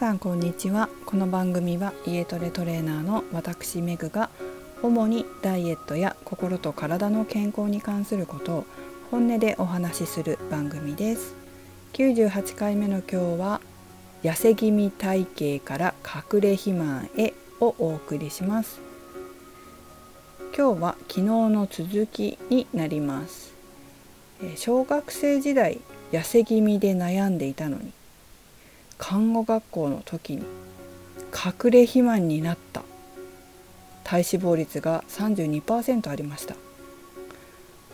さんこんにちは。この番組は家トレトレーナーの私メグが主にダイエットや心と体の健康に関することを本音でお話しする番組です。98回目の今日は痩せ気味体型から隠れ肥満へをお送りします。今日は昨日の続きになります。小学生時代痩せ気味で悩んでいたのに看護学校の時に隠れ肥満になった。体脂肪率が32%ありました。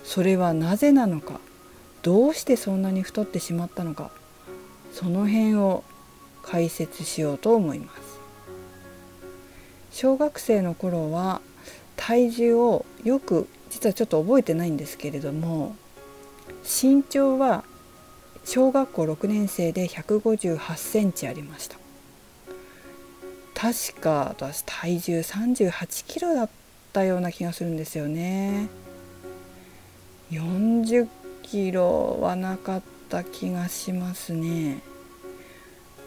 それはなぜなのか。どうしてそんなに太ってしまったのか。その辺を解説しようと思います。小学生の頃は体重をよく実はちょっと覚えてないんですけれども身長は小学校6年生で158センチありました。確か私体重38キロだったような気がするんですよね。40キロはなかった気がしますね。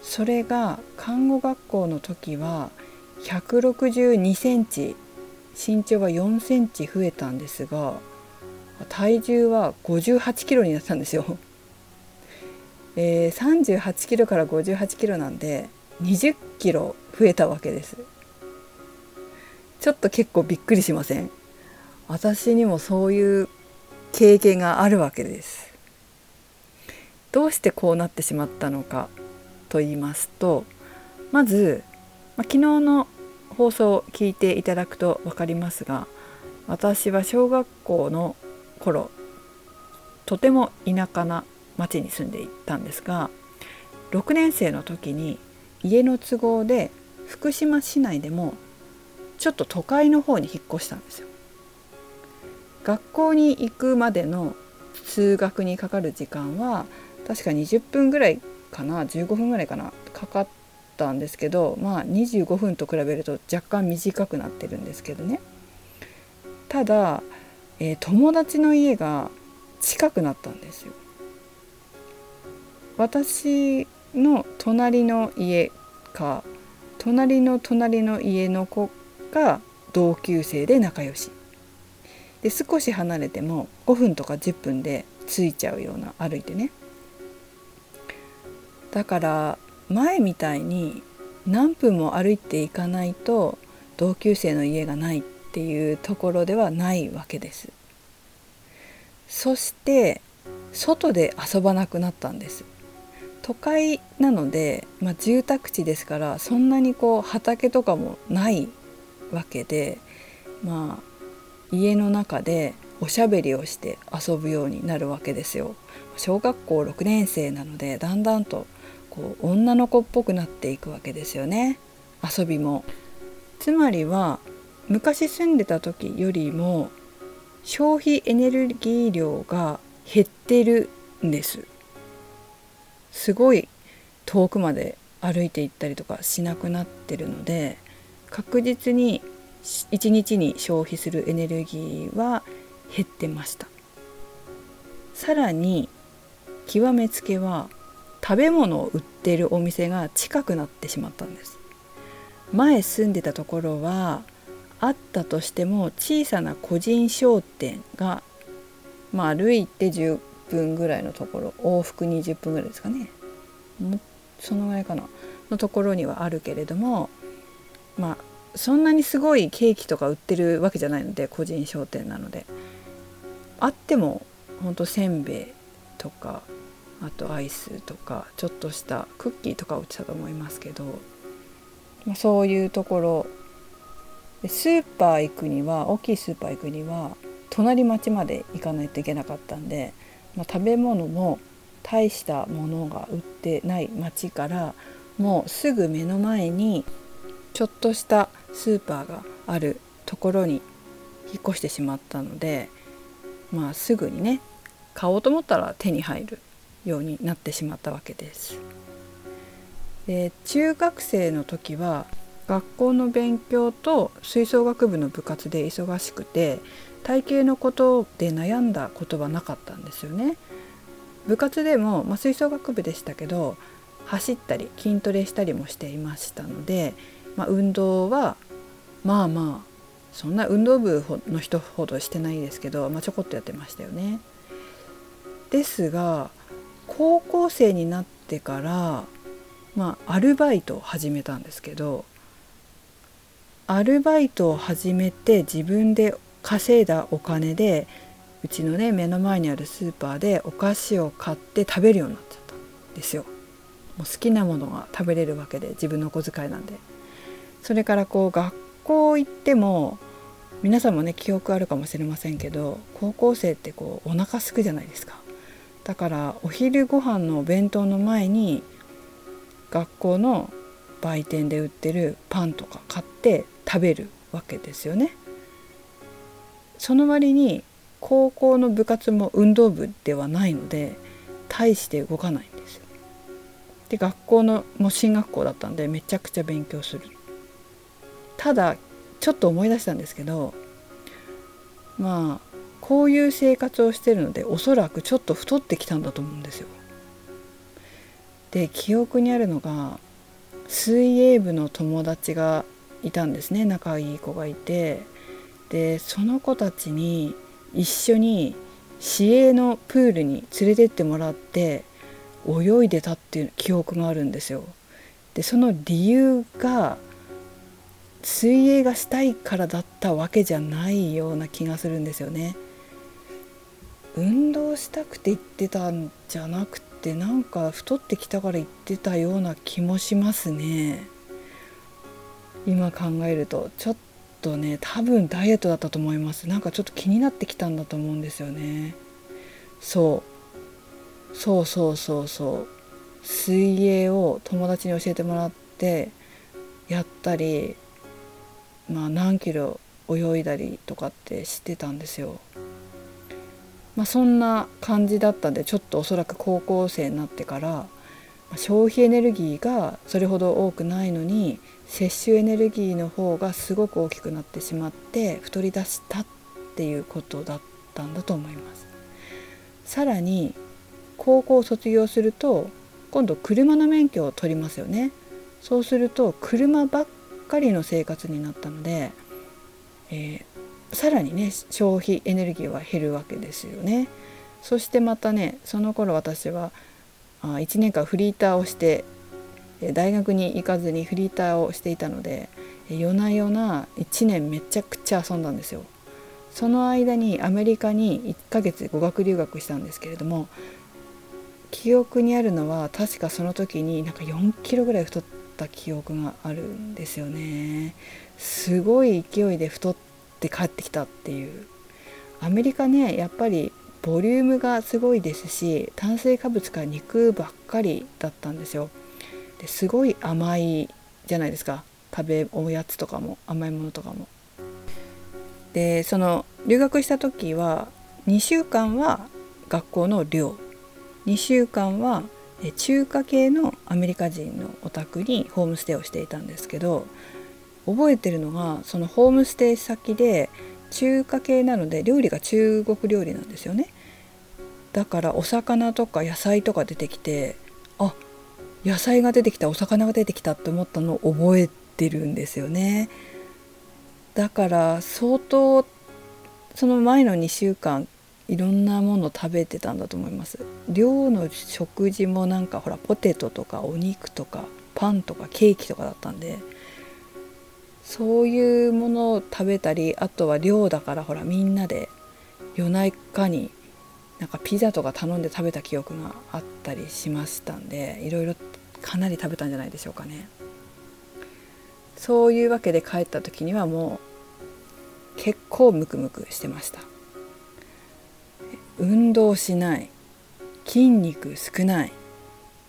それが看護学校の時は162センチ身長が4センチ増えたんですが体重は58キロになったんですよ。えー、38キロから58キロなんで20キロ増えたわけです。ちょっと結構びっくりしません？私にもそういう経験があるわけです。どうしてこうなってしまったのかと言いますとまず、まあ、昨日の放送を聞いていただくと分かりますが私は小学校の頃とても田舎な町に住んでいたんですが6年生の時に家の都合で福島市内でもちょっと都会の方に引っ越したんですよ。学校に行くまでの通学にかかる時間は確か20分ぐらいかな15分ぐらいかなかかったんですけどまあ25分と比べると若干短くなってるんですけどねただ、えー、友達の家が近くなったんですよ私の隣の家か隣の隣の家の子が同級生で仲良し。で少し離れても5分とか10分で着いちゃうような歩いてね。だから前みたいに何分も歩いていかないと同級生の家がないっていうところではないわけです。そして外で遊ばなくなったんです。都会なので、まあ、住宅地ですからそんなにこう畑とかもないわけでまあ家の中でおしゃべりをして遊ぶようになるわけですよ。小学校6年生なのでだんだんとこう女の子っぽくなっていくわけですよね遊びも。つまりは昔住んでた時よりも消費エネルギー量が減ってるんですすごい遠くまで歩いて行ったりとかしなくなってるので確実に1日に消費するエネルギーは減ってました。さらに極めつけは食べ物を売ってるお店が近くなってしまったんです。前住んでたところはあったとしても小さな個人商店が、まあ、歩いて10分ぐらいのところ往復20分ぐらいですかね。そのぐらいかな。のところにはあるけれどもまあそんなにすごいケーキとか売ってるわけじゃないので個人商店なので。あってもほんとせんべいとかあとアイスとかちょっとしたクッキーとか売ってたと思いますけどまそういうところ。スーパー行くには大きいスーパー行くには隣町まで行かないといけなかったんでまあ、食べ物も大したものが売ってない町からもうすぐ目の前にちょっとしたスーパーがあるところに引っ越してしまったのでまあすぐにね買おうと思ったら手に入るようになってしまったわけです。で中学生の時は学校の勉強と吹奏楽部の部活で忙しくて体型のことで悩んだことはなかったんですよね。部活でも、まあ、吹奏楽部でしたけど走ったり筋トレしたりもしていましたので、まあ、運動はまあまあそんな運動部の人ほどしてないですけど、まあ、ちょこっとやってましたよね。ですが高校生になってから、まあ、アルバイトを始めたんですけどアルバイトを始めて自分で稼いだお金でうちのね目の前にあるスーパーでお菓子を買って食べるようになっちゃったんですよ。もう好きなものが食べれるわけで自分の小遣いなんで。それからこう学校行っても皆さんもね記憶あるかもしれませんけど高校生ってこうお腹すくじゃないですか。だからお昼ご飯のお弁当の前に学校の売店で売ってるパンとか買って食べるわけですよね。その割に高校の部活も運動部ではないので大して動かないんですよ。で学校のもう進学校だったんでめちゃくちゃ勉強する。ただちょっと思い出したんですけどまあこういう生活をしてるのでおそらくちょっと太ってきたんだと思うんですよ。で記憶にあるのが水泳部の友達がいたんですね仲いい子がいてでその子たちに一緒に市営のプールに連れてってもらって泳いでたっていう記憶があるんですよ。でその理由が水泳がしたいからだったわけじゃないような気がするんですよね。運動したくて行ってたんじゃなくてなんか太ってきたから行ってたような気もしますね。今考えるとちょっとね多分ダイエットだったと思います。なんかちょっと気になってきたんだと思うんですよね。そう。そうそうそうそう。水泳を友達に教えてもらってやったりまあ何キロ泳いだりとかってしてたんですよ。まあ、そんな感じだったんでちょっとおそらく高校生になってから消費エネルギーがそれほど多くないのに摂取エネルギーの方がすごく大きくなってしまって太り出したっていうことだったんだと思います。さらに高校を卒業すると今度車の免許を取りますよね。そうすると車ばっかりの生活になったので、えー、さらにね消費エネルギーは減るわけですよね。そしてまたねその頃私はあ1年間フリーターをして大学に行かずにフリーターをしていたので夜な夜な1年めちゃくちゃ遊んだんですよ。その間にアメリカに1ヶ月語学留学したんですけれども記憶にあるのは確かその時になんか4キロぐらい太った記憶があるんですよね。すごい勢いで太って帰ってきたっていうアメリカねやっぱりボリュームがすごいですし炭水化物から肉ばっかりだったんですよ。ですごい甘いじゃないですか。食べおやつとかも甘いものとかも。でその留学した時は2週間は学校の寮。2週間は中華系のアメリカ人のお宅にホームステイをしていたんですけど覚えてるのがそのホームステイ先で中華系なので料理が中国料理なんですよね。だからお魚とか野菜とか出てきてあ野菜が出てきたお魚が出てきたって思ったのを覚えてるんですよね。だから相当その前の2週間いろんなもの食べてたんだと思います。寮の食事もなんかほらポテトとかお肉とかパンとかケーキとかだったんでそういうものを食べたりあとは寮だからほらみんなで夜中になんかピザとか頼んで食べた記憶があったりしましたんでいろいろかなり食べたんじゃないでしょうかね。そういうわけで帰った時にはもう結構ムクムクしてました。運動しない筋肉少ない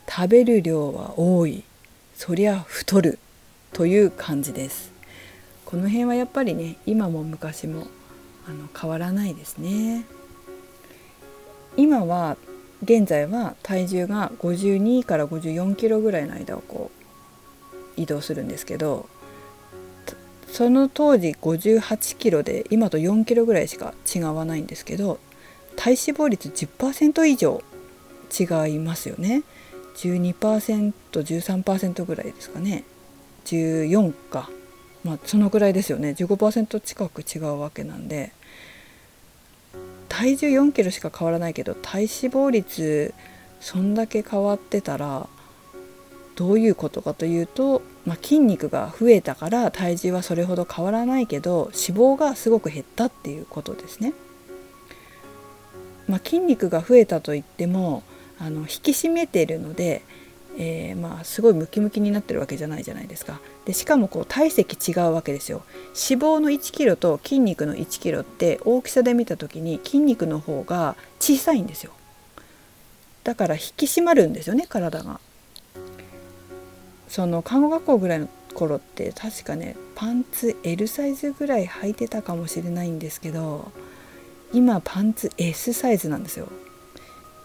食べる量は多いそりゃ太るという感じですこの辺はやっぱりね今も昔もあの変わらないですね。今は現在は体重が52から54キロぐらいの間をこう移動するんですけどその当時58キロで今と4キロぐらいしか違わないんですけど体脂肪率10%以上違いますよね。12%13% ぐらいですかね。14か。まあそのぐらいですよね15%近く違うわけなんで体重4キロしか変わらないけど体脂肪率そんだけ変わってたらどういうことかというと、まあ、筋肉が増えたから体重はそれほど変わらないけど脂肪がすごく減ったっていうことですね。まあ、筋肉が増えたといってもあの引き締めているので、えー、まあすごいムキムキになってるわけじゃないじゃないですか。でしかもこう体積違うわけですよ。脂肪の1キロと筋肉の1キロって大きさで見た時に筋肉の方が小さいんですよ。だから引き締まるんですよね体が。その看護学校ぐらいの頃って確かねパンツ L サイズぐらい履いてたかもしれないんですけど今パンツ S サイズなんですよ。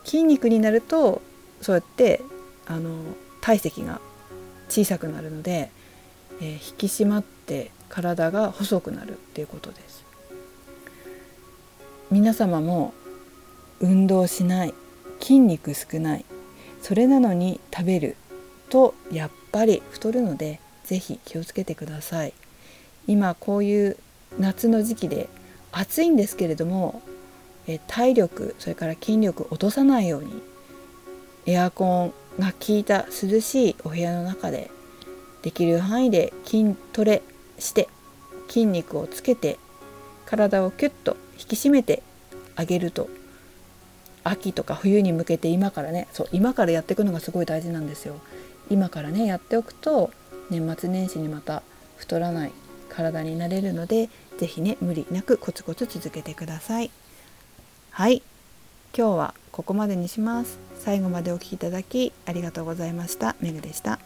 筋肉になるとそうやってあの体積が小さくなるので、えー、引き締まって体が細くなるっていうことです。皆様も運動しない筋肉少ないそれなのに食べるとやっぱり太るので是非気をつけてください今こういう夏の時期で暑いんですけれども体力それから筋力落とさないようにエアコンが効いた涼しいお部屋の中でできる範囲で筋トレして筋肉をつけて体をキュッと引き締めてあげると秋とか冬に向けて今からねそう今からやっていくのがすごい大事なんですよ。今からねやっておくと年末年始にまた太らない体になれるので是非ね無理なくコツコツ続けてください。はい今日はここまでにします。最後までお聴きいただきありがとうございました。めぐでした。